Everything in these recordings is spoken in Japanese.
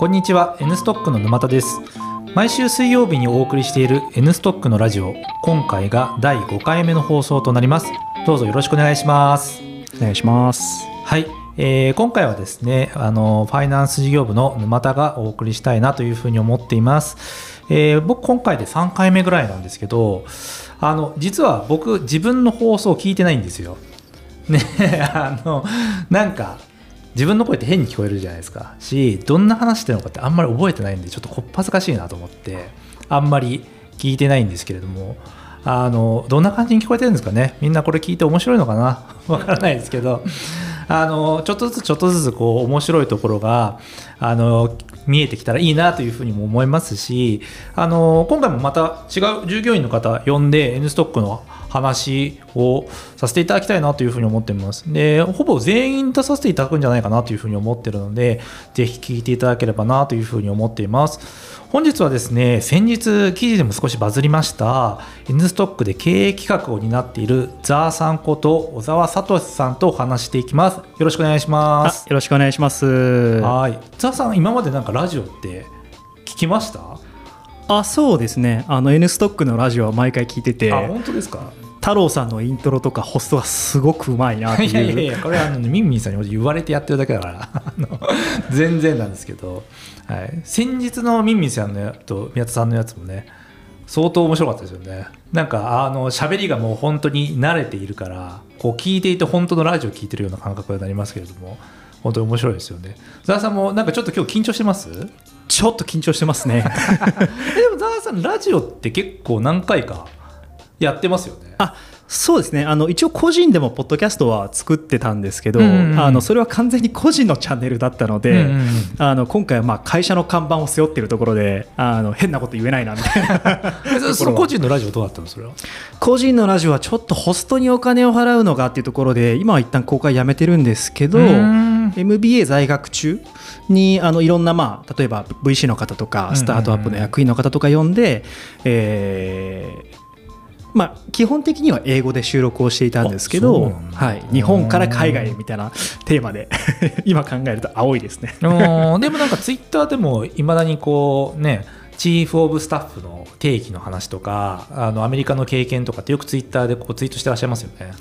こんにちは。N ストックの沼田です。毎週水曜日にお送りしている N ストックのラジオ。今回が第5回目の放送となります。どうぞよろしくお願いします。お願いします。はい、えー今回はですねあのファイナンス事業部の沼田がお送りしたいなというふうに思っています、えー僕今回で3回目ぐらいなんですけどあの実は僕自分の放送を聞いてないんですよ。ねあのなんか自分の声って変に聞こえるじゃないですか。しどんな話してるのかってあんまり覚えてないんでちょっとこっぱずかしいなと思ってあんまり聞いてないんですけれどもあのどんな感じに聞こえてるんですかね。みんなこれ聞いて面白いのかな。わからないですけど。あのちょっとずつちょっとずつこう面白いところがあの見えてきたらいいなというふうにも思いますしあの今回もまた違う従業員の方呼んで N ストックの話をさせていただきたいなというふうに思っています。で、ほぼ全員出させていただくんじゃないかなというふうに思っているので、ぜひ聞いていただければなというふうに思っています。本日はですね、先日記事でも少しバズりました、N ストックで経営企画を担っているザーさんこと小沢聡さんとお話していきます。よろしくお願いしまあす。よろしくお願いしますはい。ザーさん、今までなんかラジオって聞きました？あそうですね。あの N ストックのラジオは毎回聞いてて。あ、本当ですか？太郎さんのイントロとかホストがすごくうまいなっていやいやいいうや、これはあのミンミンさんに言われてやってるだけだから、全然なんですけど、はい、先日のミンミンさんのやと宮田さんのやつもね、相当面白かったですよね。なんか、あの喋りがもう本当に慣れているから、こう聞いていて本当のラジオ聞いてるような感覚になりますけれども、本当に面白いですよね。ザーさんもなんかちょっと今日緊張してます？ちょっと緊張してますね。えでもザーさん、ラジオって結構何回かやってますよね。あそうですね。あの一応個人でもポッドキャストは作ってたんですけど、うんうんうん。あのそれは完全に個人のチャンネルだったので、うんうんうん。あの今回はまあ会社の看板を背負ってるところであの変なこと言えないなみたいな。えそその個人のラジオどうだったのそれは。個人のラジオはちょっとホストにお金を払うのがっていうところで今は一旦公開やめてるんですけど MBA 在学中にあのいろんな、まあ、例えば VC の方とかスタートアップの役員の方とか呼んで、えーまあ、基本的には英語で収録をしていたんですけどはい、日本から海外へみたいなテーマで 今考えると青いですね。うんでもなんかツイッターでもいまだにこうねチーフ・オブ・スタッフの定義の話とかあのアメリカの経験とかってよくツイッターでこうツイートしてらっしゃいますよね。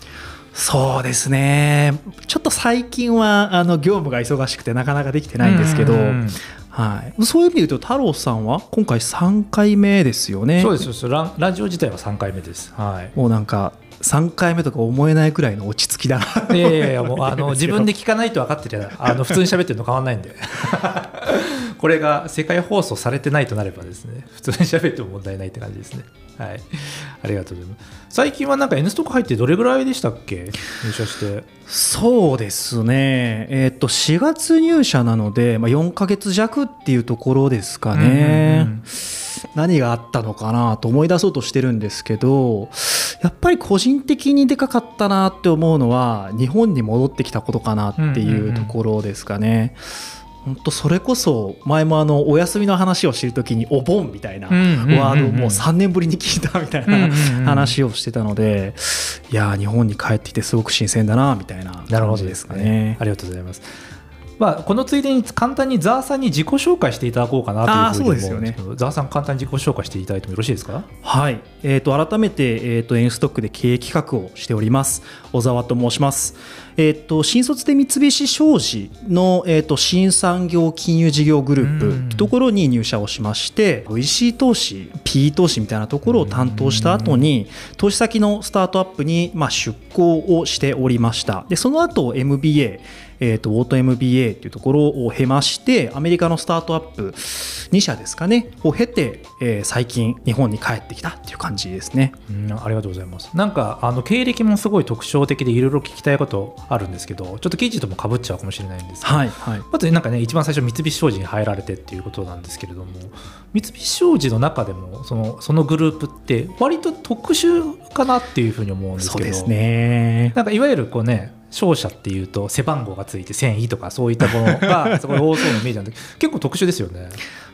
そうですね。ちょっと最近はあの業務が忙しくてなかなかできてないんですけど、うん。はい、そういう意味で言うと太郎さんは今回3回目ですよね。そうですそうです。ララジオ自体は3回目です。はい。もうなんか3回目とか思えないくらいの落ち着きだな。いやいやいやもうあの自分で聞かないと分かってりゃあの普通に喋ってるの変わんないんでこれが世界放送されてないとなればですね普通に喋っても問題ないって感じですね。はい。ありがとうございます。最近はなんか N ストック入ってどれぐらいでしたっけ？入社して。そうですね、えーっと4月入社なので、まあ、4ヶ月弱っていうところですかね、うんうんうん。何があったのかなと思い出そうとしてるんですけどやっぱり個人的にでかかったなって思うのは日本に戻ってきたことかなっていうところですかね。本当それこそ前もあのお休みの話をしてる時にお盆みたいなワードをもう3年ぶりに聞いたみたいな話をしてたのでいやー日本に帰ってきてすごく新鮮だなみたいななるほど感じですかね。ありがとうございます。まあ、このついでに簡単にザーさんに自己紹介していただこうかなというふうにあーそうですよね思うんですけど、ザーさん簡単に自己紹介していただいてもよろしいですか？はい、えー、と改めて、えー、と N ストックで経営企画をしております小沢と申します、えー、と新卒で三菱商事の、えー、と新産業金融事業グループうん。というところに入社をしまして VC 投資 PE 投資みたいなところを担当した後に投資先のスタートアップに、まあ、出向をしておりました。でその後 MBA えー、とオート MBA というところを経ましてアメリカのスタートアップ2社ですかねを経て、えー最近日本に帰ってきたっていう感じですね。うんありがとうございます。なんかあの経歴もすごい特徴的でいろいろ聞きたいことあるんですけど、ちょっと記事ともかぶっちゃうかもしれないんですけど、はいはいまずなんかね一番最初三菱商事に入られてっていうことなんですけれども、三菱商事の中でもそのそのグループって割と特殊かなっていうふうに思うんですけど、そうですね。なんかいわゆるこうね商社っていうと背番号がついて繊維とかそういったものがすごい多そうなイメージなんで結構特殊ですよね。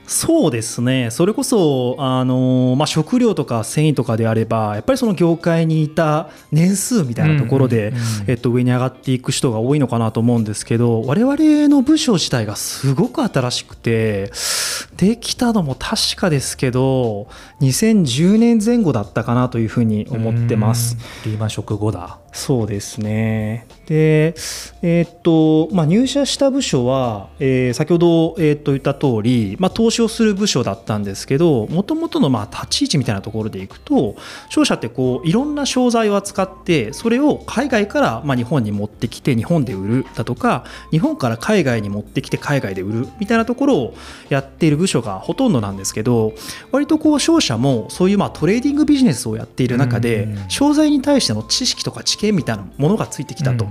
そうですねそれこそあの、まあ、食料とか繊維とかであればやっぱりその業界にいた年数みたいなところで、えっと、上に上がっていく人が多いのかなと思うんですけど我々の部署自体がすごく新しくてできたのも確かですけど2010年前後だったかなというふうに思ってます。リーマンショック後だそうですね。で、えー、っとまあ、入社した部署は、えー、先ほど、えー、っと言った通り、まあ、投資をする部署だったんですけどもともとのまあ立ち位置みたいなところでいくと商社ってこういろんな商材を扱ってそれを海外からまあ日本に持ってきて日本で売るだとか日本から海外に持ってきて海外で売るみたいなところをやっている部署がほとんどなんですけど割とこう商社もそういうまあトレーディングビジネスをやっている中で商材に対しての知識とか知見みたいなものがついてきたと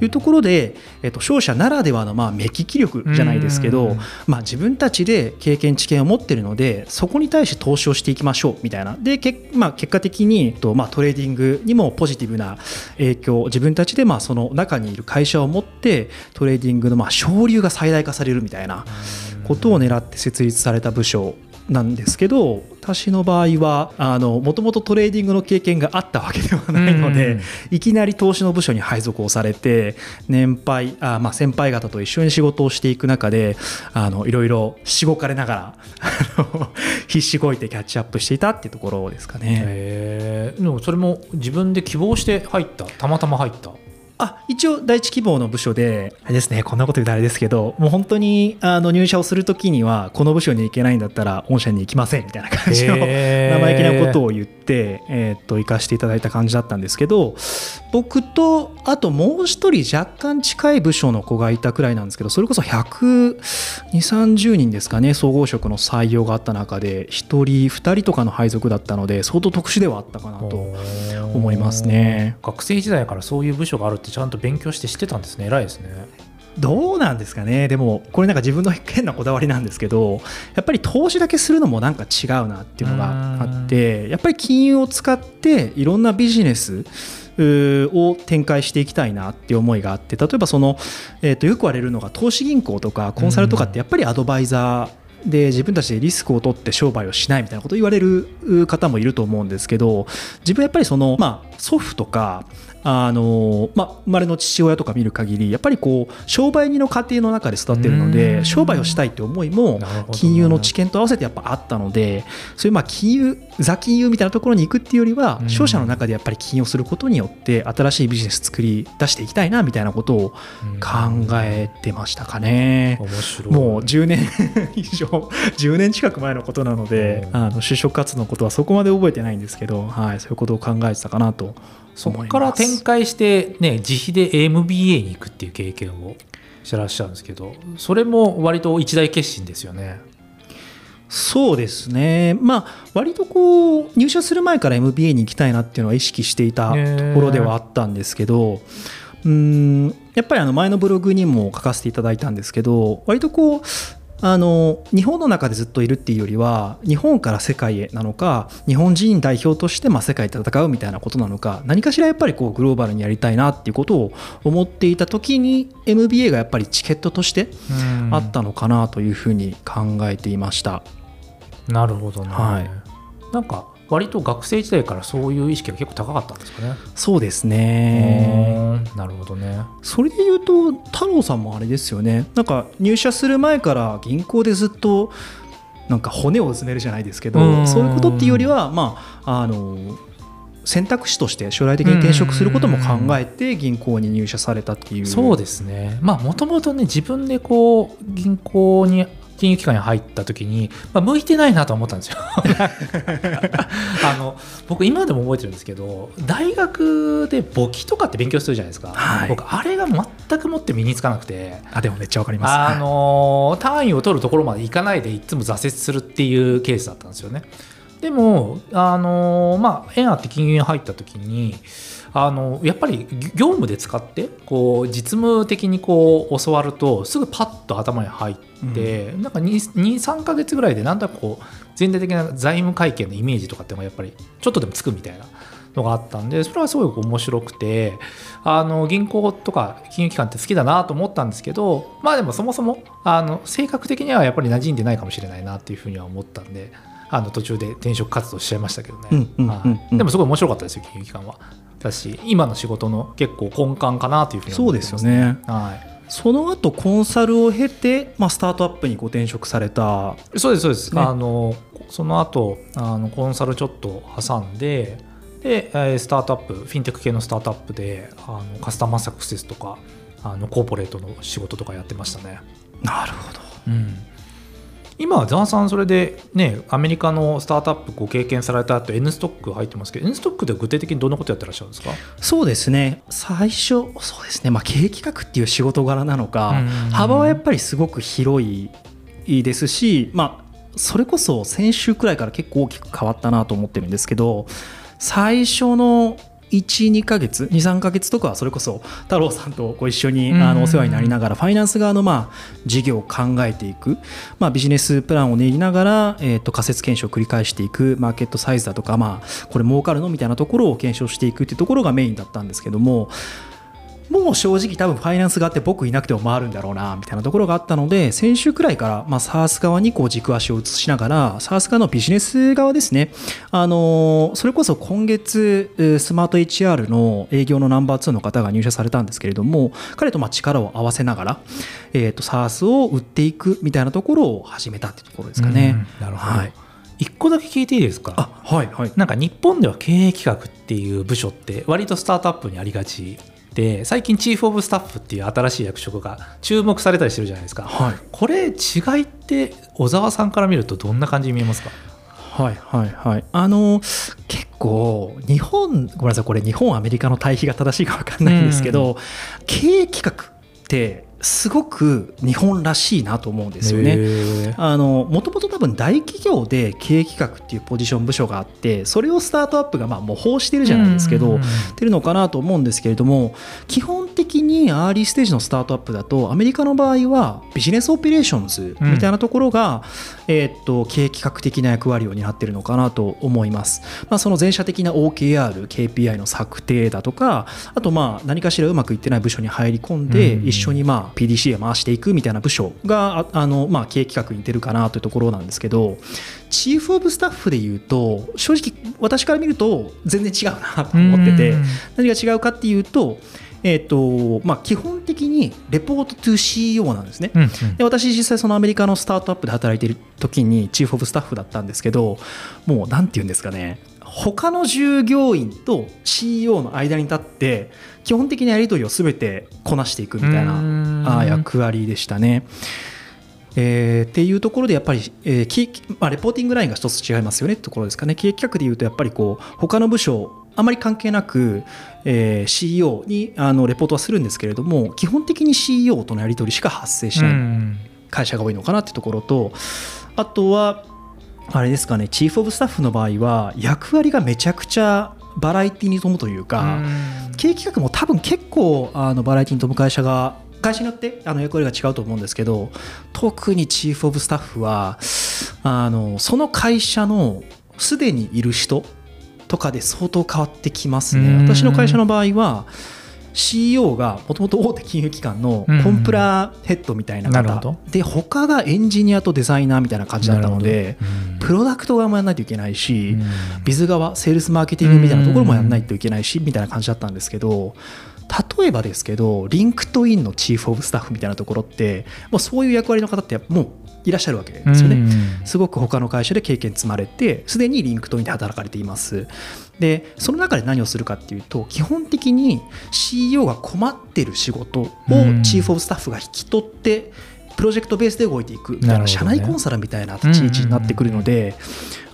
いうところで、えっと、商社ならではのまあ目利き力じゃないですけど、まあ、自分たちで経験知見を持っているのでそこに対して投資をしていきましょうみたいな。でけ、まあ、結果的に、とまあ、トレーディングにもポジティブな影響自分たちでまあその中にいる会社を持ってトレーディングのまあ商流が最大化されるみたいなことを狙って設立された部署なんですけど私の場合はもともとトレーディングの経験があったわけではないので、うん、いきなり投資の部署に配属をされて年配あ、まあ、先輩方と一緒に仕事をしていく中であのいろいろしごかれながら 必死こいてキャッチアップしていたっていうところですかね。へでもそれも自分で希望して入った？たまたま入った？あ一応第一希望の部署で。あれですねこんなこと言うとあれですけどもう本当にあの入社をするときにはこの部署に行けないんだったら御社に行きませんみたいな感じの生意気なことを言って、えー、っと行かせていただいた感じだったんですけど僕とあともう一人若干近い部署の子がいたくらいなんですけどそれこそ12030人ですかね総合職の採用があった中で1人2人とかの配属だったので相当特殊ではあったかなと思いますね。学生時代からそういう部署があるってちゃんと勉強して知ってたんですね。偉いですね。どうなんですかね。でもこれなんか自分の変なこだわりなんですけどやっぱり投資だけするのもなんか違うなっていうのがあってやっぱり金融を使っていろんなビジネスを展開していきたいなっていう思いがあって例えばその、えー、とよく言われるのが投資銀行とかコンサルとかってやっぱりアドバイザーで自分たちでリスクを取って商売をしないみたいなことを言われる方もいると思うんですけど自分やっぱりその、まあ、祖父とかあのまあ、生まれの父親とか見る限りやっぱりこう商売人の家庭の中で育っているので商売をしたいって思いも金融の知見と合わせてやっぱあったのでそういうまあ金融ザ金融みたいなところに行くっていうよりは商社の中でやっぱり金融をすることによって新しいビジネス作り出していきたいなみたいなことを考えてましたかね。もう10年 以上10年近く前のことなのであの就職活動のことはそこまで覚えてないんですけど、はい、そういうことを考えてたかなとそこから展開して、ね、自費で MBA に行くっていう経験をしてらっしゃるんですけどそれも割と一大決心ですよね。そうですね、まあ、割とこう入社する前から MBA に行きたいなっていうのは意識していたところではあったんですけど、うんやっぱりあの前のブログにも書かせていただいたんですけど割とこうあの日本の中でずっといるっていうよりは日本から世界へなのか日本人代表としてまあ世界で戦うみたいなことなのか何かしらやっぱりこうグローバルにやりたいなっていうことを思っていた時に MBA がやっぱりチケットとしてあったのかなというふうに考えていました。なるほどね、はい、なんか割と学生時代からそういう意識が結構高かったんですかね。そうですね。なるほどね。それで言うと太郎さんもあれですよね。なんか入社する前から銀行でずっとなんか骨をうずめるじゃないですけど、そういうことっていうよりはまああの選択肢として将来的に転職することも考えて銀行に入社されたっていうそうですねまあもともとね自分でこう銀行に金融機関に入った時に、まあ、向いてないなと思ったんですよ。あの僕今でも覚えてるんですけど大学で簿記とかって勉強するじゃないですか、はい、僕あれが全くもって身につかなくて。あでもめっちゃわかります。あの単位を取るところまでいかないでいつも挫折するっていうケースだったんですよね。でもあのまあ縁あって金融に入った時にあのやっぱり業務で使ってこう実務的にこう教わるとすぐパッと頭に入って、うん、なんか23か月ぐらいでなんだかこう全体的な財務会計のイメージとかってもやっぱりちょっとでもつくみたいなのがあったんでそれはすごく面白くてあの銀行とか金融機関って好きだなと思ったんですけどまあでもそもそもあの性格的にはやっぱり馴染んでないかもしれないなっていうふうには思ったんであの途中で転職活動しちゃいましたけどね、はい。でもすごい面白かったですよ金融機関は。だし今の仕事の結構根幹かなというふうにそうです思ってます。よね。はい。その後コンサルを経て、まあ、スタートアップにご転職された。そうですそうです、ね。あのその後あのコンサルちょっと挟んででえースタートアップフィンテック系のスタートアップであのカスタマーサクセスとかあのコーポレートの仕事とかやってましたね、なるほど。うん、今はザンさんそれでねアメリカのスタートアップご経験された後 N ストック入ってますけど N ストックで具体的にどんなことやってらっしゃるんですか？そうですね。最初そうですね。まあ経営企画っていう仕事柄なのかうん。幅はやっぱりすごく広いですしまあそれこそ先週くらいから結構大きく変わったなと思ってるんですけど最初の12ヶ月23ヶ月とかはそれこそ太郎さんとご一緒にうん。あのお世話になりながらファイナンス側のまあ事業を考えていく、まあ、ビジネスプランを練りながら、えー、と仮説検証を繰り返していくマーケットサイズだとか、まあ、これ儲かるの？みたいなところを検証していくっていうところがメインだったんですけどももう正直多分ファイナンス側って僕いなくても回るんだろうなみたいなところがあったので先週くらいからまあ SARS 側にこう軸足を移しながら SARS 側のビジネス側ですね。あのそれこそ今月えースマート HR の営業のナンバー2の方が入社されたんですけれども彼とまあ力を合わせながら、えー、と SARS を売っていくみたいなところを始めたってところですかね。うんなるほど、はい。一個だけ聞いていいですか？あはいはい。なんか日本では経営企画っていう部署って割とスタートアップにありがちで最近チーフ・オブ・スタッフっていう新しい役職が注目されたりしてるじゃないですか。はい。これ違いって小沢さんから見るとどんな感じに見えますか？はいはいはい。あの結構日本ごめんなさいこれ日本アメリカの対比が正しいか分かんないんですけど、経営企画ってすごく日本らしいなと思うんですよね。もともと多分大企業で経営企画っていうポジション部署があってそれをスタートアップがまあ模倣してるじゃないですけど、てるのかなと思うんですけれども基本的にアーリーステージのスタートアップだとアメリカの場合は Business Operations みたいなところが、えーっと経営企画的な役割を担っているのかなと思います、まあ、その全社的な OKR、KPI の策定だとかあとまあ何かしらうまくいってない部署に入り込んでうん。一緒にまあ PDC へ回していくみたいな部署がああのまあ経営企画に似てるかなというところなんですけどチーフ・オブ・スタッフでいうと正直私から見ると全然違うなと思っててうん。何が違うかっていうと,、えーとまあ、基本的にレポート to CEO なんですね。うんうん。で私実際そのアメリカのスタートアップで働いている時にチーフ・オブ・スタッフだったんですけどもう何て言うんですかね他の従業員と CEO の間に立って基本的なやり取りを全てこなしていくみたいな役割でしたね。えーっていうところでやっぱり、えーきまあ、レポーティングラインが一つ違いますよねってところですかね。経営企画でいうとやっぱりこう他の部署あまり関係なく、えー CEO にあのレポートはするんですけれども基本的に CEO とのやり取りしか発生しないうん。会社が多いのかなってところとあとはあれですかねチーフ・オブ・スタッフの場合は役割がめちゃくちゃバラエティに富むというか、経営企画も多分結構あのバラエティに富む会社が会社によってあの役割が違うと思うんですけど特にチーフ・オブ・スタッフはあのその会社のすでにいる人とかで相当変わってきますね。うん私の会社の場合は CEO がもともと大手金融機関のコンプラヘッドみたいな方。なるほど。で他がエンジニアとデザイナーみたいな感じだったのでプロダクト側もやらないといけないし、うん。 Biz 側セールスマーケティングみたいなところもやらないといけないしみたいな感じだったんですけど例えばですけど LinkedIn の Chief of Staff みたいなところってもうそういう役割の方ってもういらっしゃるわけですよね。うん。すごく他の会社で経験積まれてすでに LinkedIn で働かれています。でその中で何をするかっていうと基本的に CEO が困ってる仕事をうん。 Chief of Staff が引き取ってプロジェクトベースで動いていくみたいな社内コンサルみたいな立ち位置になってくるので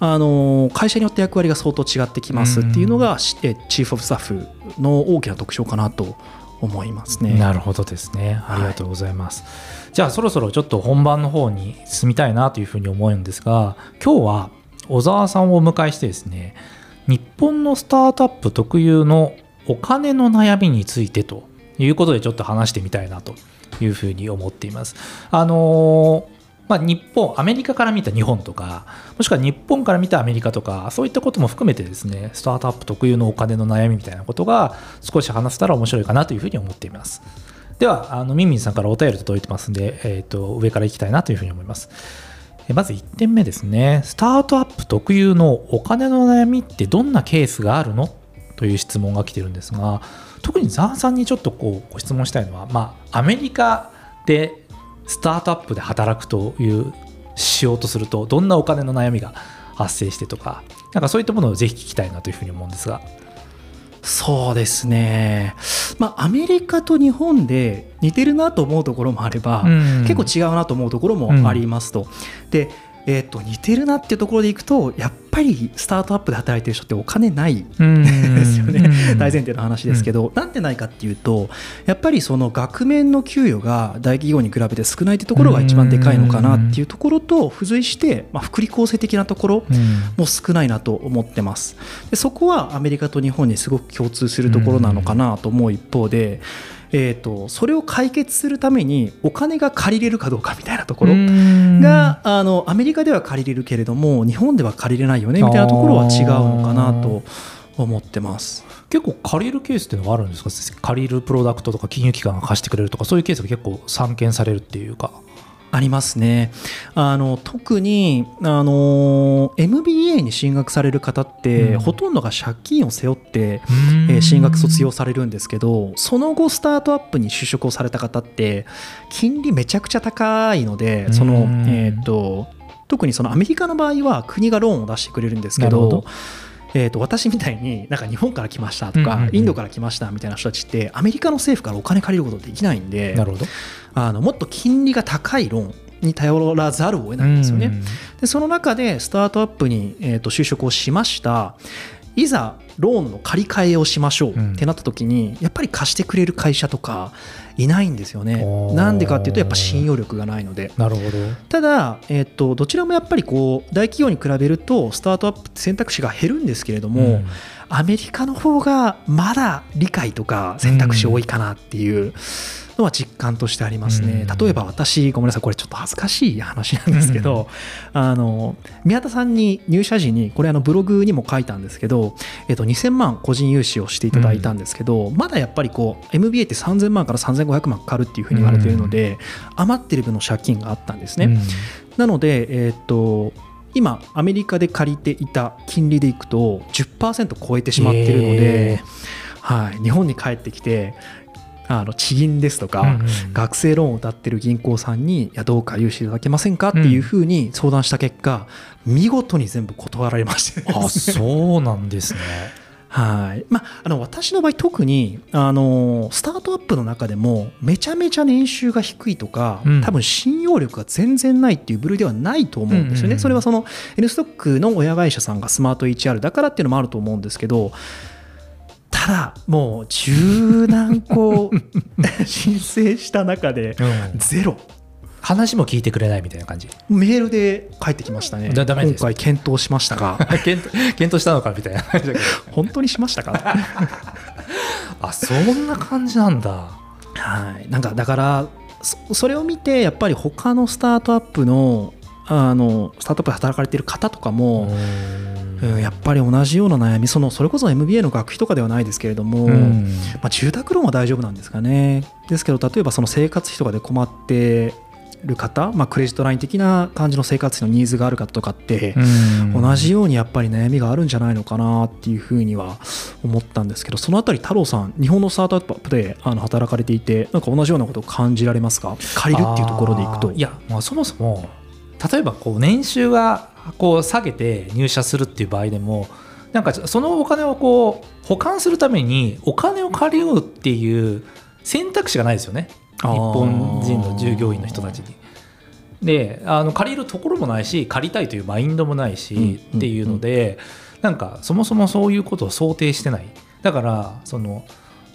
あの会社によって役割が相当違ってきますっていうのがチーフ・オブ・スタッフの大きな特徴かなと思いますね。なるほどですね。ありがとうございます。じゃあそろそろちょっと本番の方に進みたいなというふうに思うんですが、今日は小沢さんをお迎えしてですね、日本のスタートアップ特有のお金の悩みについてということでちょっと話してみたいなというふうに思っています。あのーまあ、日本アメリカから見た日本とかもしくは日本から見たアメリカとかそういったことも含めてですねスタートアップ特有のお金の悩みみたいなことが少し話せたら面白いかなというふうに思っています。ではあのミンミンさんからお便り届いてますんで、えー、と上からいきたいなというふうに思います。まず1点目ですね。スタートアップ特有のお金の悩みってどんなケースがあるの？という質問が来てるんですが特にザーさんにちょっとこうご質問したいのは、まあ、アメリカでスタートアップで働くというしようとするとどんなお金の悩みが発生してとかなんかそういったものをぜひ聞きたいなというふうに思うんですが。そうですね、まあ、アメリカと日本で似てるなと思うところもあれば、うん、結構違うなと思うところもありますと。うん、でえー、と似てるなっていうところでいくとやっぱりスタートアップで働いてる人ってお金ないですよね。大前提の話ですけど、うん、なんでないかっていうとやっぱりその額面の給与が大企業に比べて少ないってところが一番でかいのかなっていうところと付随して、まあ、福利厚生的なところも少ないなと思ってます。でそこはアメリカと日本にすごく共通するところなのかなと思う一方でえーと、それを解決するためにお金が借りれるかどうかみたいなところがあのアメリカでは借りれるけれども日本では借りれないよねみたいなところは違うのかなと思ってます。結構借りるケースっていうのはあるんですか？借りるプロダクトとか金融機関が貸してくれるとかそういうケースが結構散見されるっていうかありますね。あの特にあの MBA に進学される方って、うん、ほとんどが借金を背負って、えー、進学卒業されるんですけどその後スタートアップに就職をされた方って金利めちゃくちゃ高いのでその、えーと、特にそのアメリカの場合は国がローンを出してくれるんですけどえー、と私みたいになんか日本から来ましたとか、インドから来ましたみたいな人たちってアメリカの政府からお金借りることできないんでなるほど。あのもっと金利が高いローンに頼らざるを得ないんですよね。でその中でスタートアップに、えー、と就職をしましたいざローンの借り換えをしましょうってなった時に、やっぱり貸してくれる会社とかいないんですよね。なんでかっていうとやっぱ信用力がないので。なるほどただ、えー、とどちらもやっぱりこう大企業に比べるとスタートアップって選択肢が減るんですけれども、うん、アメリカの方がまだ理解とか選択肢多いかなっていう。うんのは実感としてありますね。例えば私ごめんなさいこれちょっと恥ずかしい話なんですけど、あの宮田さんに入社時にこれあのブログにも書いたんですけど、えっと、2000万個人融資をしていただいたんですけど、まだやっぱりこう MBA って3000万から3500万かかるっていうふうに言われているので、余ってる分の借金があったんですね。なので、えっと今アメリカで借りていた金利でいくと10%超えてしまっているので、はい、日本に帰ってきてあの地銀ですとか、学生ローンを歌ってる銀行さんにいやどうか融資いただけませんか？っていうふうに相談した結果、見事に全部断られまして、あそうなんですね。はい。まあ、あの私の場合特にあのスタートアップの中でもめちゃめちゃ年収が低いとか、うん、多分信用力が全然ないっていう部類ではないと思うんですよね、それはその N ストックの親会社さんがスマート HR だからっていうのもあると思うんですけどただもう十何個 申請した中でゼロ、うん、話も聞いてくれないみたいな感じ。メールで返ってきましたね。今回検討しましたが。検検討したのかみたいな。本当にしましたか？あそんな感じなんだ。はい。なんかだからそれを見てやっぱり他のスタートアップのあのスタートアップで働かれている方とかもうん、やっぱり同じような悩みそのそれこそ MBA の学費とかではないですけれども、うん、まあ、住宅ローンは大丈夫なんですかね。ですけど例えばその生活費とかで困ってる方、まあ、クレジットライン的な感じの生活費のニーズがある方とかって、同じようにやっぱり悩みがあるんじゃないのかなっていうふうには思ったんですけどそのあたり太郎さん日本のスタートアップであの働かれていてなんか同じようなことを感じられますか？借りるっていうところでいくと。いや、まあ、そもそも例えばこう年収がこう下げて入社するっていう場合でもなんかそのお金をこう保管するためにお金を借りようっていう選択肢がないですよね日本人の従業員の人たちに。であの借りるところもないし借りたいというマインドもないし、っていうのでなんかそもそもそういうことを想定してない。だからその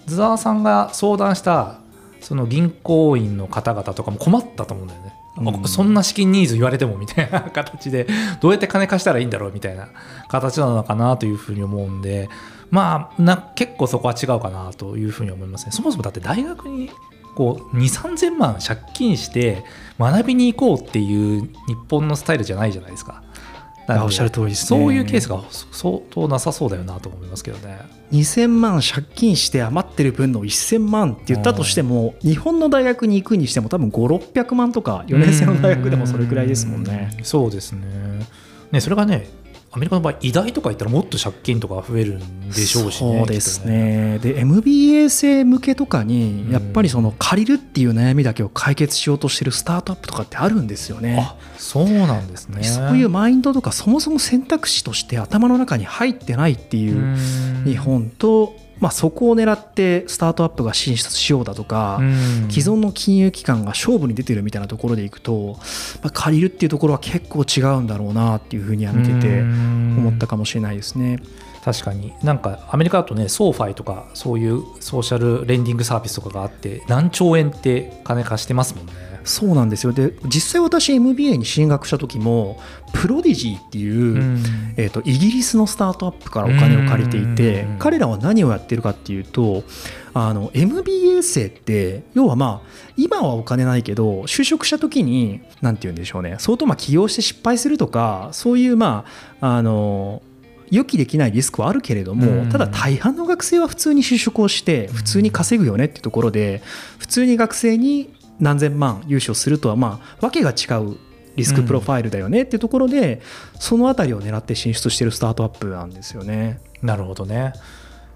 ズザーさんが相談したその銀行員の方々とかも困ったと思うんだよね。うん、そんな資金ニーズ言われてもみたいな形でどうやって金貸したらいいんだろうみたいな形なのかなというふうに思うんでまあな結構そこは違うかなというふうに思いますね。そもそもだって大学にこう2 3 0 0 0万借金して学びに行こうっていう日本のスタイルじゃないじゃないですか。おっしゃる通りですね。そういうケースが相当なさそうだよなと思いますけどね。2000万借金して余ってる分の1000万って言ったとしても日本の大学に行くにしても多分5600万とか4年生の大学でもそれくらいですもんね。そうですね。ねそれがねアメリカの場合、医大とか行ったらもっと借金とか増えるんでしょうしね。そうですね。ねで、MBA 生向けとかに、やっぱりその借りるっていう悩みだけを解決しようとしてるスタートアップとかってあるんですよね。あそうなんですね。そういうマインドとか、そもそも選択肢として頭の中に入ってないっていう日本と、まあ、そこを狙ってスタートアップが進出しようだとか、既存の金融機関が勝負に出てるみたいなところでいくと、まあ、借りるっていうところは結構違うんだろうなっていうふうには見てて思ったかもしれないですね。確かになんかアメリカだとね SoFi とかそういうソーシャルレンディングサービスとかがあって何兆円って金貸してますもんね。そうなんですよ。で実際私 MBA に進学した時もプロディジーっていう、うん、えーと、イギリスのスタートアップからお金を借りていて、彼らは何をやってるかっていうとあの MBA 生って要はまあ今はお金ないけど就職した時に何て言うんでしょうね相当まあ起業して失敗するとかそういうまああの予期できないリスクはあるけれども、ただ大半の学生は普通に就職をして普通に稼ぐよねっていうところで普通に学生に何千万融資をするとはまあわけが違うリスクプロファイルだよねっていうところで、その辺りを狙って進出しているスタートアップなんですよね。なるほどね。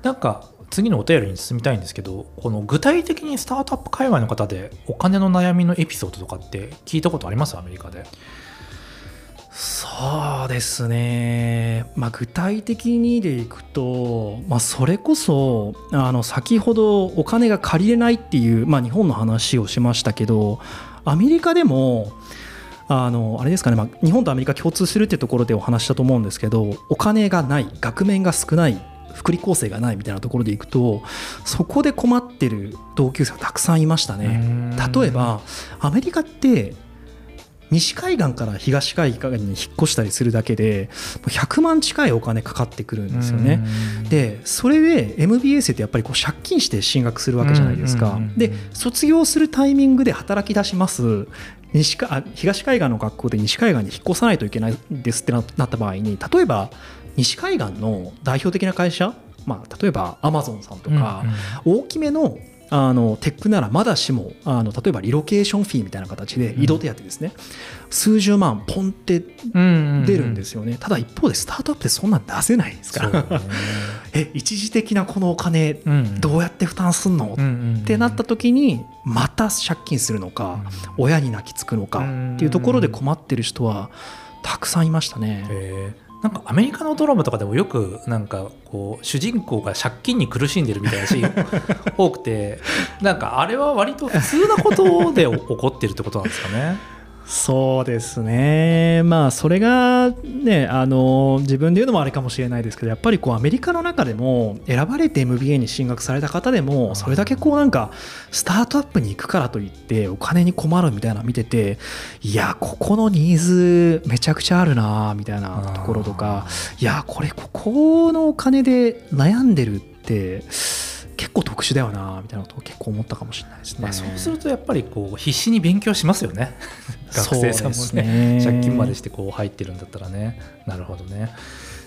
なんか次のお便りに進みたいんですけどこの具体的にスタートアップ界隈の方でお金の悩みのエピソードとかって聞いたことあります？アメリカでそうですね、まあ、具体的にでいくと、まあ、それこそあの先ほどお金が借りれないっていう、まあ、日本の話をしましたけどアメリカでもあのあれですかね、まあ、日本とアメリカ共通するっていうところでお話したと思うんですけどお金がない額面が少ない福利厚生がないみたいなところでいくとそこで困ってる同級生がたくさんいましたね。例えばアメリカって西海岸から東海岸に引っ越したりするだけで100万近いお金かかってくるんですよね。でそれで MBA 生ってやっぱりこう借金して進学するわけじゃないですか。で卒業するタイミングで働き出します。西か東海岸の学校で西海岸に引っ越さないといけないですってなった場合に例えば西海岸の代表的な会社、まあ、例えばアマゾンさんとか、大きめのあのテックならまだしもあの例えばリロケーションフィーみたいな形で移動手当ですね、うん、数十万ポンって出るんですよね、ただ一方でスタートアップってそんな出せないですから、ね、え一時的なこのお金どうやって負担すんの、ってなった時にまた借金するのか、親に泣きつくのかっていうところで困ってる人はたくさんいましたね。なんかアメリカのドラマとかでもよくなんかこう主人公が借金に苦しんでるみたいなシーン 多くてなんかあれは割と普通なことで起こってるってことなんですかね。そうですね、まあ、それが、ね、あの自分で言うのもあれかもしれないですけどやっぱりこうアメリカの中でも選ばれて MBA に進学された方でもそれだけこうなんかスタートアップに行くからといってお金に困るみたいなの見てていやここのニーズめちゃくちゃあるなみたいなところとかいやこれここのお金で悩んでるって結構特殊だよなみたいなことを結構思ったかもしれないですね、まあ、そうするとやっぱりこう必死に勉強しますよね。学生さんもね、ね、借金までしてこう入ってるんだったらね。なるほどね。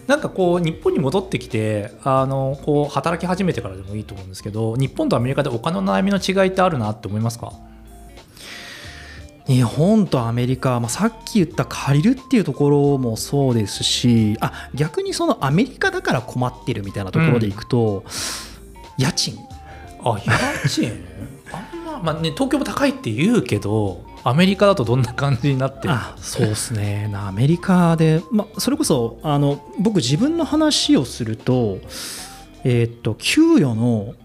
なんかこう日本に戻ってきてあのこう働き始めてからでもいいと思うんですけど日本とアメリカでお金の悩みの違いってあるなって思いますか？日本とアメリカ、まあ、さっき言った借りるっていうところもそうですしあ逆にそのアメリカだから困ってるみたいなところでいくと、うん家賃。あ家賃？あんま、まあね、東京も高いって言うけどアメリカだとどんな感じになってる？あそうですね。アメリカで、まあ、それこそあの僕自分の話をすると,、えー、っと給与の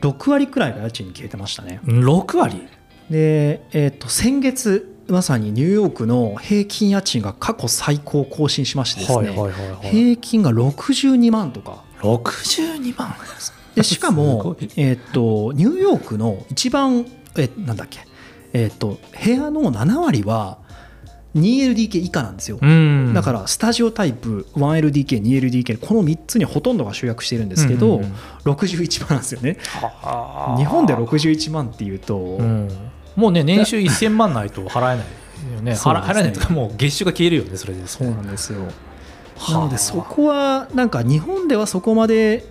6割くらいが家賃に消えてましたね。6割？で、えー、っと先月まさにニューヨークの平均家賃が過去最高更新しましてですね、平均が62万とか。62万？でしかも、えー、とニューヨークの一番えなんだっけ、えー、と部屋の7割は 2LDK 以下なんですよ、うん。だからスタジオタイプ 1LDK、2LDK この3つにほとんどが集約してるんですけど、うんうんうん。61万なんですよね。はあ。日本で61万っていうと、うん。もうね年収1000万ないと払えないよね。ね。払払えないとかもう月収が消えるよねそれで。そうなんですよ。はあ。なのでそこはなんか日本ではそこまで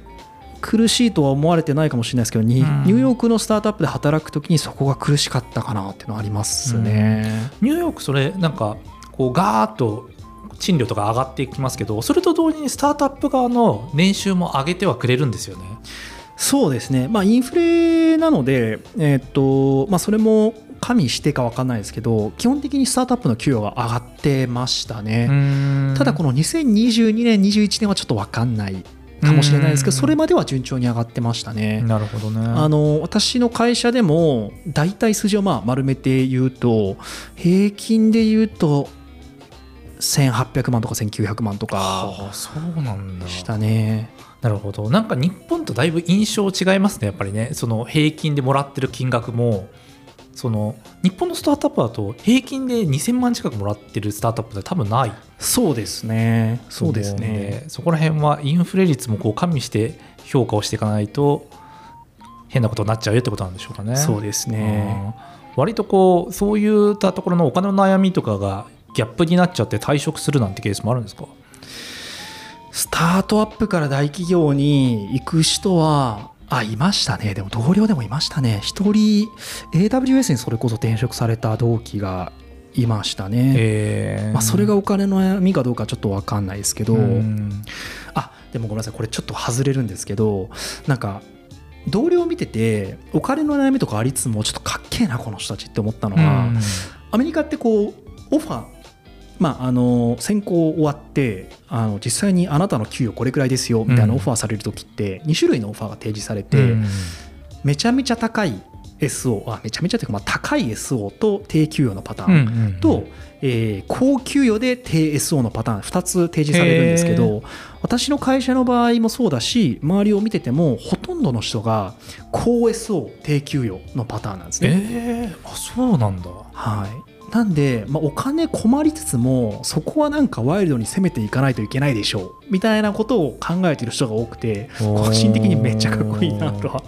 苦しいとは思われてないかもしれないですけど、ニューヨークのスタートアップで働くときにそこが苦しかったかなっていうのはありますね。ニューヨークそれなんかこうガーッと賃料とか上がっていきますけどそれと同時にスタートアップ側の年収も上げてはくれるんですよね。そうですね、まあ、インフレなので、えーっとまあ、それも加味してか分かんないですけど基本的にスタートアップの給与が上がってましたね。ただこのの2022年21年はちょっと分かんないかもしれないですけどそれまでは順調に上がってましたね。なるほどね。あの私の会社でも大体数字をまあ丸めて言うと平均で言うと1800万とか1900万とかはあそうなんだ。したね。なるほどなんか日本とだいぶ印象違いますねやっぱりねその平均でもらってる金額もその日本のスタートアップだと平均で2000万近くもらってるスタートアップって多分ないそうですね。そうですね。でそこら辺はインフレ率もこう加味して評価をしていかないと変なことになっちゃうよってことなんでしょうかね。そうですね。うん割とこうそういったところのお金の悩みとかがギャップになっちゃって退職するなんてケースもあるんですか？スタートアップから大企業に行く人は、あ、いましたね。でも同僚でもいましたね。一人、AWS にそれこそ転職された同期がいましたね。えーまあ、それがお金の悩みかどうかちょっと分かんないですけど、うんあでもごめんなさいこれちょっと外れるんですけどなんか同僚を見ててお金の悩みとかありつつもちょっとかっけえなこの人たちって思ったのは、アメリカってこうオファーまあ、あの選考終わってあの実際にあなたの給与これくらいですよみたいなオファーされる時って2種類のオファーが提示されて、うん。めちゃめちゃ高い SO あめちゃめちゃというかまあ高い SO と低給与のパターン、と、えー高給与で低 SO のパターン2つ提示されるんですけへど私の会社の場合もそうだし周りを見ててもほとんどの人が高 SO 低給与のパターンなんですね。えー、あそうなんだ。はい、なんで、まあ、お金困りつつもそこはなんかワイルドに攻めていかないといけないでしょうみたいなことを考えている人が多くて個人的にめっちゃかっこいいなとは。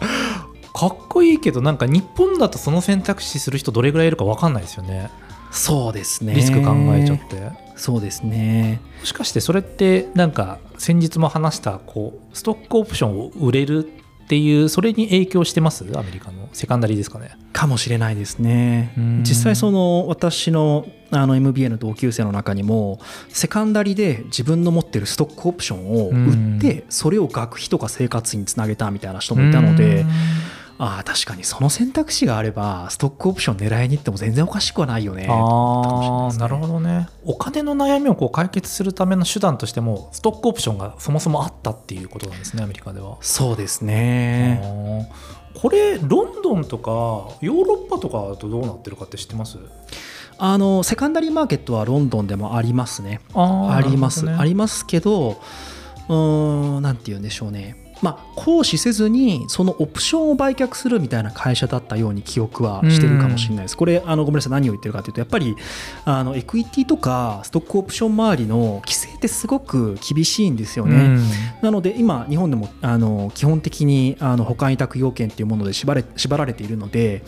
かっこいいけどなんか日本だとその選択肢する人どれぐらいいるか分かんないですよね。そうですね。リスク考えちゃって。そうですね。もしかしてそれってなんか先日も話したこうストックオプションを売れるっていうそれに影響してます？アメリカの？セカンダリーですかね？かもしれないですね。うん。実際その私のあの MBA の同級生の中にもセカンダリで自分の持ってるストックオプションを売ってそれを学費とか生活費につなげたみたいな人もいたのでうんああ確かにその選択肢があればストックオプション狙いに行っても全然おかしくはないよね。ああ、ね。なるほどね。お金の悩みをこう解決するための手段としてもストックオプションがそもそもあったっていうことなんですねアメリカでは。そうですね。これロンドンとかヨーロッパとかだとどうなってるかって知ってます？あのセカンダリーマーケットはロンドンでもありますね。ああります、ありりますけどうーんなんて言うんでしょうねまあ行使せずにそのオプションを売却するみたいな会社だったように記憶はしてるかもしれないです。これあのごめんなさい何を言ってるかというとやっぱりあのエクイティとかストックオプション周りの規制ってすごく厳しいんですよね。なので今日本でもあの基本的にあの保管委託要件というもので縛れ縛られているので、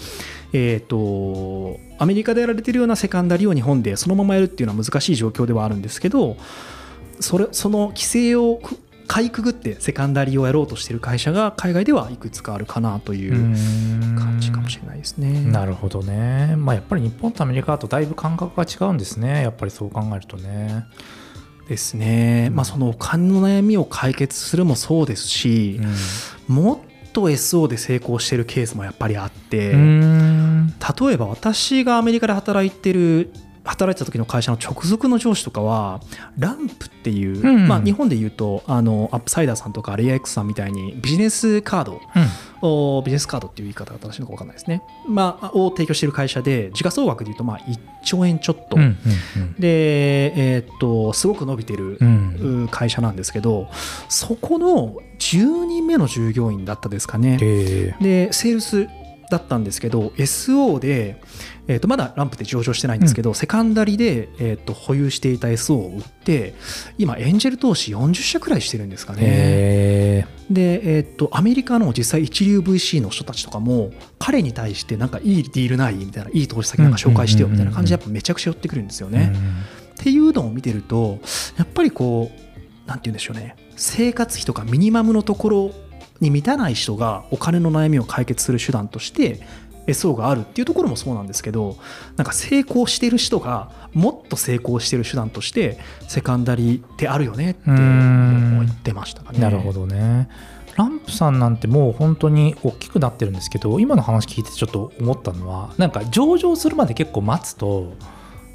えー、とアメリカでやられているようなセカンダリーを日本でそのままやるっていうのは難しい状況ではあるんですけどそれその規制をくかいくぐってセカンダリーをやろうとしている会社が海外ではいくつかあるかなという感じかもしれないですね。なるほどね、まあ、やっぱり日本とアメリカだとだいぶ感覚が違うんですねやっぱりそう考えるとね。ですね。まあそのお金の悩みを解決するもそうですし、もっと SO で成功しているケースもやっぱりあって、うん例えば私がアメリカで働いてる働いてた時の会社の直属の上司とかは Ramp っていう、うんまあ、日本でいうとあのアップサイダーさんとかレイア X さんみたいにビジネスカードをビジネスカードっていう言い方が正しいのか分かんないですね、まあ、を提供している会社で時価総額でいうとまあ1兆円ちょっと、うんうんで、えーっとすごく伸びてるうん。う会社なんですけどそこの10人目の従業員だったですかね。へでセールスだったんですけど SO で、えー、とまだランプって上場してないんですけど、セカンダリで、えー、と保有していた SO を売って今エンジェル投資40社くらいしてるんですかね。へで、えー、とアメリカの実際一流 VC の人たちとかも彼に対してなんかいいディールないみたいないい投資先なんか紹介してよみたいな感じでやっぱめちゃくちゃ寄ってくるんですよね。っていうのを見てるとやっぱりこうなんて言うんでしょうね。生活費とかミニマムのところに満たない人がお金の悩みを解決する手段として SO があるっていうところもそうなんですけどなんか成功してる人がもっと成功してる手段としてセカンダリってあるよねって言ってましたかね。なるほどねランプさんなんてもう本当に大きくなってるんですけど今の話聞いてちょっと思ったのはなんか上場するまで結構待つと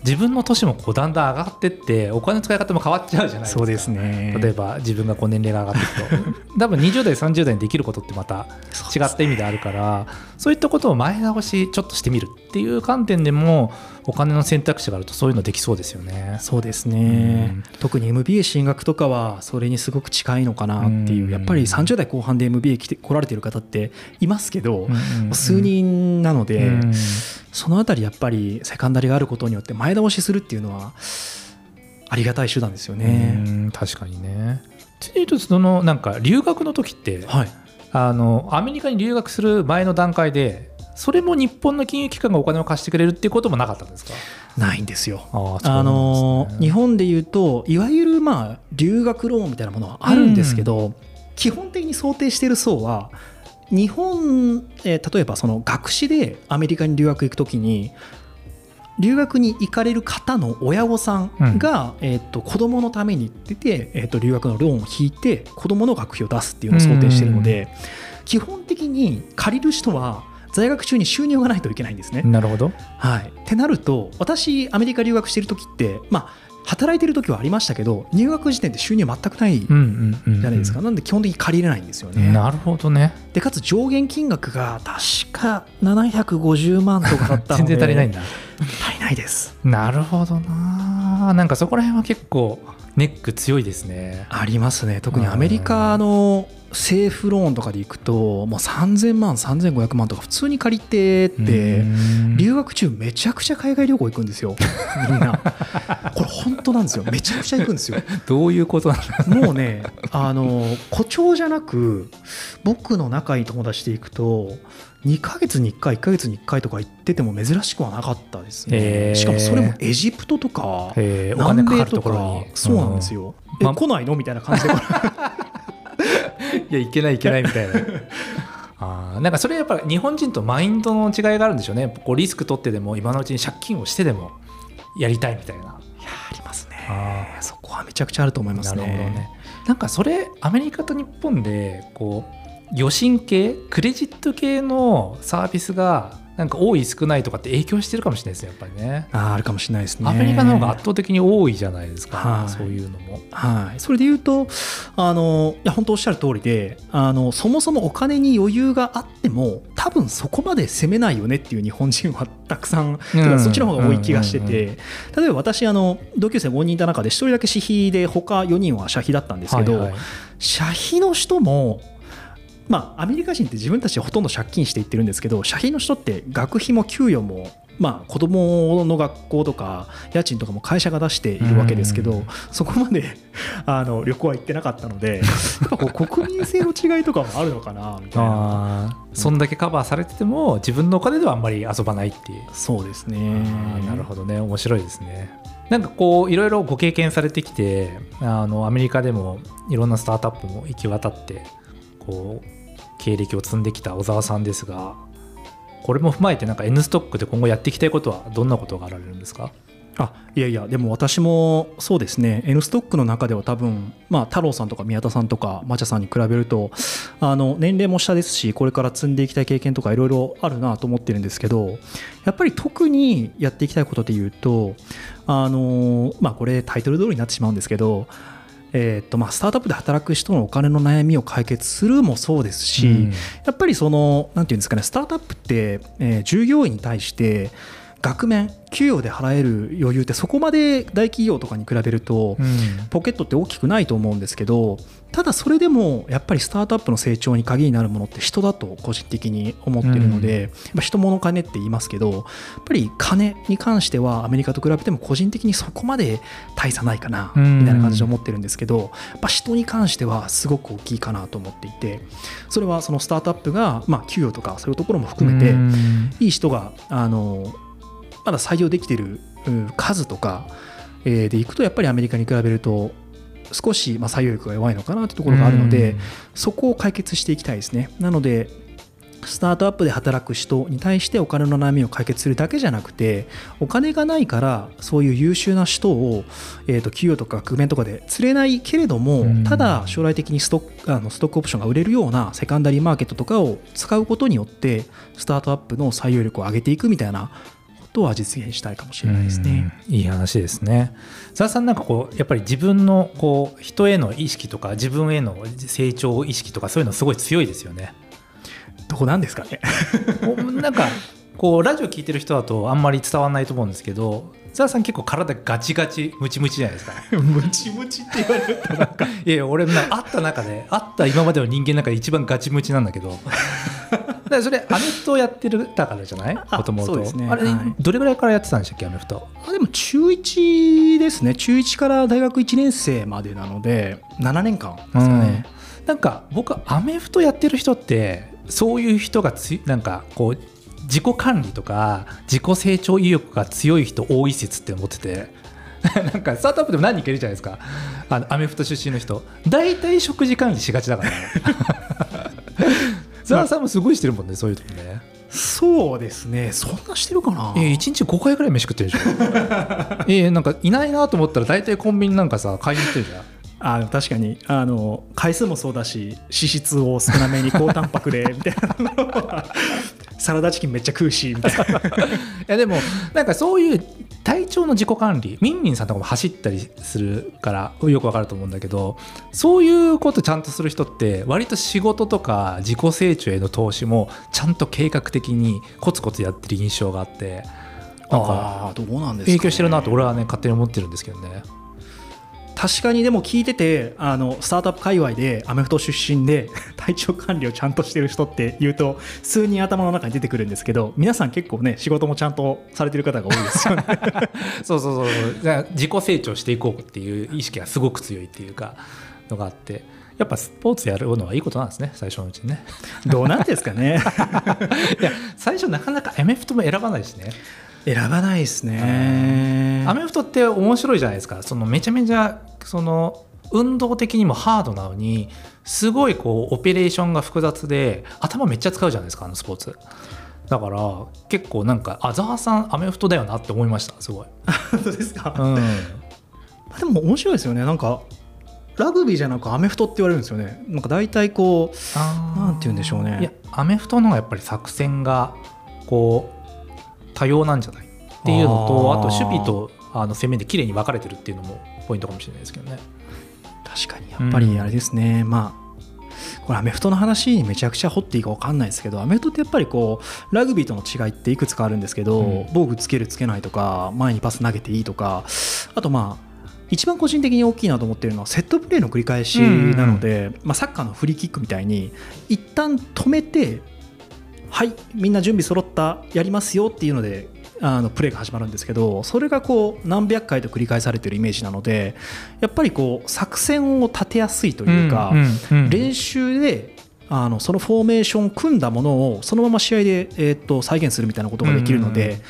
自分の年もこうだんだん上がってってお金の使い方も変わっちゃうじゃないですか。そうですね。例えば自分がこう年齢が上がっていくと。多分20代30代にできることってまた違った意味であるからそういったことを前倒しちょっとしてみるっていう観点でもお金の選択肢があるとそういうのできそうですよね。そうですね、うん、特に MBA 進学とかはそれにすごく近いのかなっていう、うん、やっぱり30代後半で MBA 来て来られてる方っていますけど、うん、数人なので、そのあたりやっぱりセカンダリがあることによって前倒しするっていうのはありがたい手段ですよね。確かにね。というとそのなんか留学の時って、はい、あのアメリカに留学する前の段階でそれも日本の金融機関がお金を貸してくれるっていうこともなかったんですか？ないんですよ。あ、の日本でいうといわゆるまあ留学ローンみたいなものはあるんですけど、うん、基本的に想定している層は日本、えー、例えばその学士でアメリカに留学行くときに留学に行かれる方の親御さんが、うん。えー、と子供のために出て、えー、と留学のローンを引いて子供の学費を出すっていうのを想定しているので、基本的に借りる人は在学中に収入がないといけないんですね。なるほど、はい、ってなると私アメリカ留学している時ってまあ働いてる時はありましたけど入学時点で収入全くないじゃないですか、なんで基本的に借りれないんですよね。なるほどね。でかつ上限金額が確か750万とかだったので 全然足りないんだ。足りないです。なるほどな。なんかそこら辺は結構ネック強いですね。ありますね。特にアメリカの政府ローンとかでいくともう3000万3500万とか普通に借りてって留学中めちゃくちゃ海外旅行行くんですよ。みんな。これ本当なんですよ。めちゃくちゃ行くんですよ。どういうことなんだもうねあの誇張じゃなく僕の仲いい友達で行くと2か月に1回1か月に1回とか行ってても珍しくはなかったですね。しかもそれもエジプトとか南米とかそうなんですよ、え、来ないの？みたいな感じでいやいけないいけないみたいな。あなんかそれやっぱ日本人とマインドの違いがあるんでしょうね。こうリスク取ってでも今のうちに借金をしてでもやりたいみたいな。いやありますね。そこはめちゃくちゃあると思いますね。なるほどね。なんかそれアメリカと日本でこう余震系クレジット系のサービスがなんか多い少ないとかって影響してるかもしれないですねやっぱりね。ああるかもしれないですね。アメリカの方が圧倒的に多いじゃないですか、はい、そういうのも。はい。それで言うとあのいや本当おっしゃる通りであのそもそもお金に余裕があっても多分そこまで攻めないよねっていう日本人はたくさん、うん、そっちの方が多い気がしてて、例えば私あの同級生5人いた中で1人だけ私費で他4人は社費だったんですけど、はいはい、社費の人もまあ、アメリカ人って自分たちでほとんど借金していってるんですけど社費の人って学費も給与もまあ、子供の学校とか家賃とかも会社が出しているわけですけど、そこまで あの旅行は行ってなかったのでやっぱこう 国民性の違いとかもあるのかなみたいな。そんだけカバーされてても自分のお金ではあんまり遊ばないっていう。そうですね。なるほどね。面白いですね。なんかこういろいろご経験されてきてあのアメリカでもいろんなスタートアップも行き渡ってこう経歴を積んできた小沢さんですがこれも踏まえてなんか N ストックで今後やっていきたいことはどんなことがあられるんですか？あいやいやでも私もそうですね。N ストックの中では多分、まあ、太郎さんとか宮田さんとかマチャさんに比べるとあの年齢も下ですしこれから積んでいきたい経験とかいろいろあるなと思ってるんですけどやっぱり特にやっていきたいことで言うとあの、まあ、これタイトル通りになってしまうんですけどえーとまあ、スタートアップで働く人のお金の悩みを解決するもそうですし、うん、やっぱりそのなんていうんですかねスタートアップって、えー、従業員に対して額面給与で払える余裕ってそこまで大企業とかに比べるとうん。ポケットって大きくないと思うんですけどただそれでもやっぱりスタートアップの成長に鍵になるものって人だと個人的に思ってるので、まあ人物金って言いますけどやっぱり金に関してはアメリカと比べても個人的にそこまで大差ないかなうん。みたいな感じで思ってるんですけどやっぱ人に関してはすごく大きいかなと思っていてそれはそのスタートアップがまあ給与とかそういうところも含めてうん。いい人があのまだ採用できているうん数とか、えーでいくとやっぱりアメリカに比べると少しまあ採用力が弱いのかなというところがあるので、そこを解決していきたいですね。なのでスタートアップで働く人に対してお金の悩みを解決するだけじゃなくてお金がないからそういう優秀な人を、えー、と給与とか額面とかで釣れないけれども、うんただ将来的にストックあのストックオプションが売れるようなセカンダリーマーケットとかを使うことによってスタートアップの採用力を上げていくみたいなことは実現したいかもしれないですね。うんいい話ですね。ザワさんなんかこうやっぱり自分のこう人への意識とか自分への成長意識とかそういうのすごい強いですよね。どこなんですかね なんかこうラジオ聞いてる人だとあんまり伝わらないと思うんですけどザワさん結構体ガチガチムチムチじゃないですか。ムチムチって言われるとなんか いや俺な会った中で会った今までの人間の中で一番ガチムチなんだけどらそれアメフトやってるだからじゃない？あもともとあれ、はい。どれぐらいからやってたんでしたっけアメフト？あでも中1ですね。中1から大学1年生までなので7年間ですかね、なんか僕アメフトやってる人ってそういう人がついなんかこう自己管理とか自己成長意欲が強い人多い説って思ってて。なんかスタートアップでも何人かいるじゃないですか。あのアメフト出身の人。大体食事管理しがちだから ザワさんもすごいしてるもんねそういうのね。そうですね。そんなしてるかな？え1日5回ぐらい飯食ってるでしょえなんかいないなと思ったら大体コンビニなんかさ買いに行ってるじゃん。あでも確かに。あの回数もそうだし脂質を少なめに高タンパクでみたいなのはサラダチキンめっちゃ食うしみたいな いやでもなんかそういう体調の自己管理ミンミンさんとかも走ったりするからよくわかると思うんだけどそういうことちゃんとする人って割と仕事とか自己成長への投資もちゃんと計画的にコツコツやってる印象があってなんか影響してるなと俺はね勝手に思ってるんですけどね。確かにでも聞いててあのスタートアップ界隈でアメフト出身で 体調管理をちゃんとしてる人って言うと数人頭の中に出てくるんですけど皆さん結構ね仕事もちゃんとされてる方が多いですよね。そうそうそうだから自己成長していこうっていう意識がすごく強いっていうかのがあって。やっぱスポーツやるのはいいことなんですね最初のうちにね。どうなんですかね。いや最初なかなかアメフトも選ばないしね選ばないですね。アメフトって面白いじゃないですか。そのめちゃめちゃその運動的にもハードなのにすごいこうオペレーションが複雑で頭めっちゃ使うじゃないですかあのスポーツ。だから結構なんかあザワさんアメフトだよなって思いましたすごい、本当ですか、うん、でも面白いですよね。なんかラグビーじゃなくアメフトって言われるんですよね。なんか大体こうなんて言うんでしょうね。いやアメフトの方がやっぱり作戦がこう多様なんじゃない？っていうのとあと守備とあの攻めで綺麗に分かれてるっていうのもポイントかもしれないですけどね。確かにやっぱりあれですね、まあこれアメフトの話にめちゃくちゃ掘っていいか分かんないですけどアメフトってやっぱりこうラグビーとの違いっていくつかあるんですけど、うん。防具つけるつけないとか前にパス投げていいとかあとまあ一番個人的に大きいなと思ってるのはセットプレーの繰り返しなので、まあ、サッカーのフリーキックみたいに一旦止めてはいみんな準備揃ったやりますよっていうのであのプレーが始まるんですけどそれがこう何百回と繰り返されてるイメージなのでやっぱりこう作戦を立てやすいというか、うんうん練習であのそのフォーメーションを組んだものをそのまま試合で、えー、と再現するみたいなことができるので、うんうん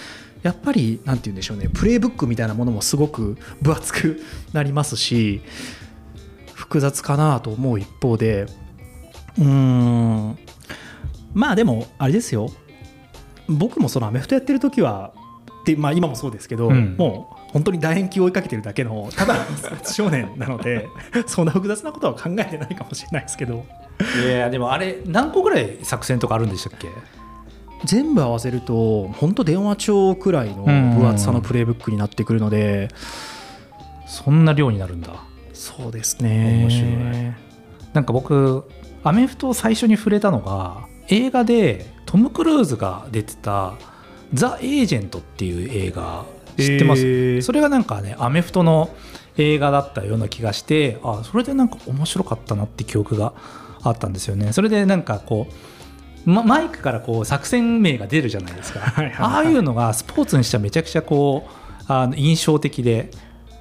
やっぱりなんて言うんでしょうねプレーブックみたいなものもすごく分厚くなりますし複雑かなと思う一方でうーんまあでもあれですよ。僕もそのアメフトやってる時はで、まあ、今もそうですけど、うん。もう本当に楕円球を追いかけてるだけのただの少年なので そんな複雑なことは考えてないかもしれないですけど。いやいやでもあれ何個ぐらい作戦とかあるんでしたっけ？全部合わせると本当電話帳くらいの分厚さのプレイブックになってくるので、そんな量になるんだ。そうですね。面白い。なんか僕アメフトを最初に触れたのが映画でトム・クルーズが出てたザ・エージェントっていう映画知ってます、えー。それがなんかねアメフトの映画だったような気がしてあそれでなんか面白かったなって記憶があったんですよね。それでなんかこうまマイクからこう作戦名が出るじゃないですか。ああいうのがスポーツにしてはめちゃくちゃこうあの印象的で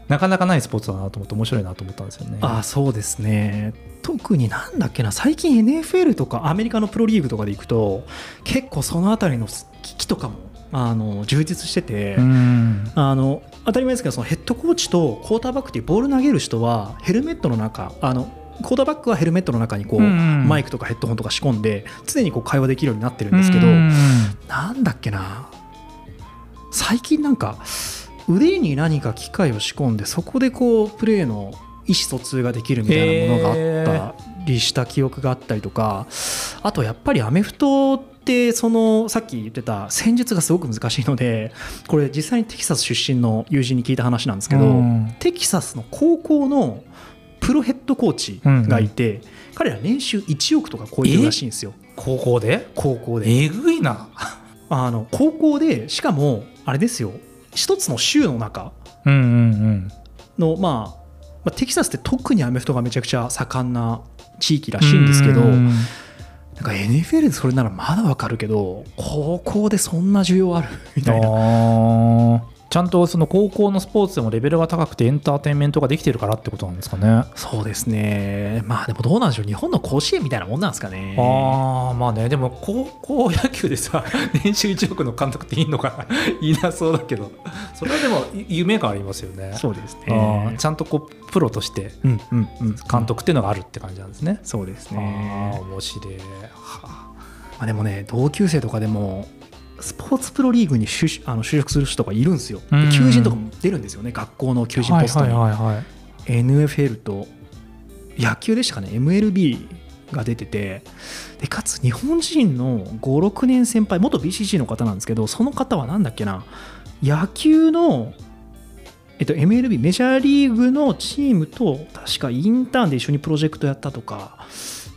なかなかないスポーツだなと思って面白いなと思ったんですよね。あそうですね。特になんだっけな。最近 NFL とかアメリカのプロリーグとかでいくと結構そのあたりの機器とかもあの充実してて、うん。あの当たり前ですけどそのヘッドコーチとクォーターバックっていうボール投げる人はヘルメットの中あのクォーターバックはヘルメットの中にこう、うんマイクとかヘッドホンとか仕込んで常にこう会話できるようになってるんですけど、うん。なんだっけな。最近なんか腕に何か機械を仕込んでそこでこうプレーの意思疎通ができるみたいなものがあったりした記憶があったりとかあとやっぱりアメフトってそのさっき言ってた戦術がすごく難しいのでこれ実際にテキサス出身の友人に聞いた話なんですけど、うん。テキサスの高校のプロヘッドコーチがいて、彼ら年収1億とか超えてるらしいんですよ。高校で？高校で。えぐいな。あの高校でしかもあれですよ一つの州の中うんうんうん。の、まあ、まあテキサスって特にアメフトがめちゃくちゃ盛んな地域らしいんですけどうんなんか NFL でそれならまだわかるけど高校でそんな需要ある？みたいなちゃんとその高校のスポーツでもレベルが高くてエンターテインメントができてるからってことなんですかね。そうですね。まあでもどうなんでしょう。日本の甲子園みたいなもんなんですかね。ああまあね。でも高校野球でさ 年収1億の監督っていいのか ないなそうだけど。それはでも夢がありますよね。そうですね。ちゃんとこうプロとして監督っていうのがあるって感じなんですね。そうですあね。あ面白い。はまあ、でもね同級生とかでもスポーツプロリーグに就あの就職する人がいるんですよ。でうん。求人とかも出るんですよね。学校の求人ポストに、はいはいはいはい。NFL と野球でしたかね。MLB が出てて。でかつ日本人の56年先輩元 BCG の方なんですけどその方は何だっけな。野球の、えっと、MLB メジャーリーグのチームと確かインターンで一緒にプロジェクトやったとか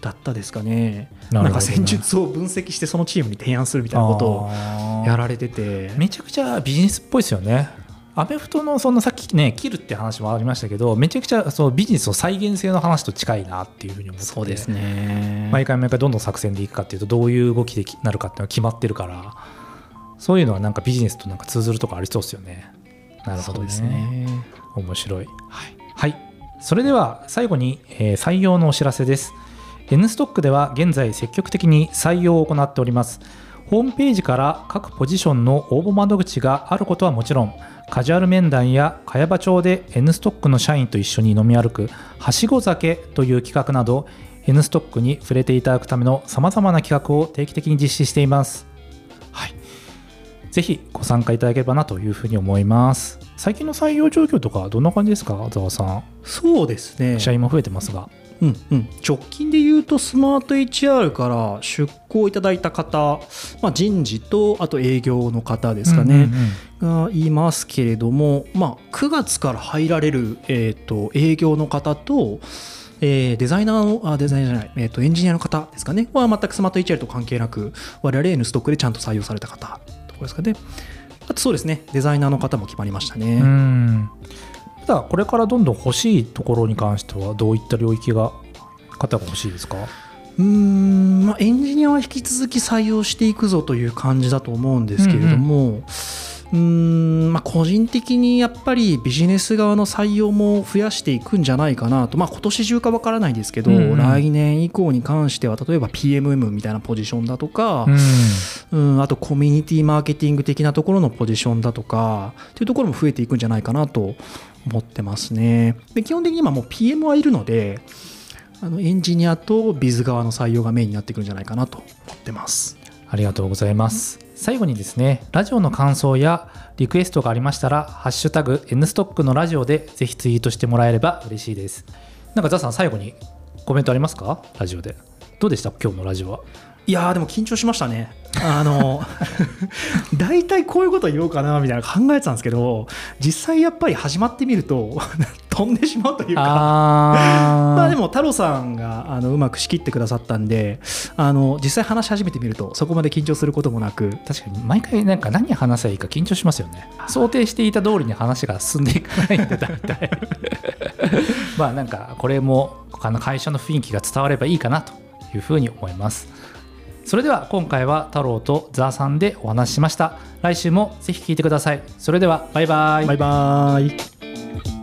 だったですかね。なね。なんか戦術を分析してそのチームに提案するみたいなことをやられてて。めちゃくちゃビジネスっぽいですよね。アメフトのそのさっきね切るって話もありましたけどめちゃくちゃそのビジネスの再現性の話と近いなっていうふうに思ってて。そうですね。毎回毎回どんどん作戦でいくかっていうとどういう動きでなるかっていうのが決まってるからそういうのはなんかビジネスとなんか通ずるとこありそうですよね。なるほどですね。面白い、はい。はい、それでは最後に、えー採用のお知らせです N ストックでは現在積極的に採用を行っておりますホームページから各ポジションの応募窓口があることはもちろんカジュアル面談や茅場町で N ストックの社員と一緒に飲み歩くはしご酒という企画など N ストックに触れていただくためのさまざまな企画を定期的に実施していますはいぜひご参加いただければなというふうに思います。最近の採用状況とかどんな感じですか、ざわさん。そうですね社員も増えてますが。うんうん、直近で言うとスマート HR から出向いただいた方、まあ、人事とあと営業の方ですかね、がいますけれども、まあ、9月から入られる、えー、と営業の方と、えーデザイナーのあデザイナーじゃない、えー、とエンジニアの方ですかねは全くスマート HR と関係なく我々 N ストックでちゃんと採用された方ところですかね。あとそうですねデザイナーの方も決まりましたね、うんだ、これからどんどん欲しいところに関しては、どういった領域が、方が欲しいですか？うーん、まあ、エンジニアは引き続き採用していくぞという感じだと思うんですけれども、うーんまあ、個人的にやっぱりビジネス側の採用も増やしていくんじゃないかなと、まあ今年中かわからないですけど、うん。うん来年以降に関しては例えば PMM みたいなポジションだとか、うん、あとコミュニティマーケティング的なところのポジションだとかっていうところも増えていくんじゃないかなと思ってますね。で基本的に今もう PM はいるのであのエンジニアとビズ側の採用がメインになってくるんじゃないかなと思ってます。ありがとうございます。最後にですね、ラジオの感想やリクエストがありましたら、ハッシュタグ N ストックのラジオでぜひツイートしてもらえれば嬉しいです。なんか、ザさん、最後にコメントありますか？ラジオで。どうでした？今日のラジオは。いやーでも緊張しましたね。あの 大体こういうこと言おうかなみたいな考えてたんですけど実際やっぱり始まってみると 飛んでしまうというか。あまあでも太郎さんがあのうまく仕切ってくださったんであの実際話し始めてみるとそこまで緊張することもなく確かに毎回なんか何話せばいいか緊張しますよね想定していた通りに話が進んでいかないんで大体 まあなんかこれも他の会社の雰囲気が伝わればいいかなというふうに思いますそれでは今回は太郎とザーさんでお話ししました。来週もぜひ聞いてください。それではバイバイ。バイバイ。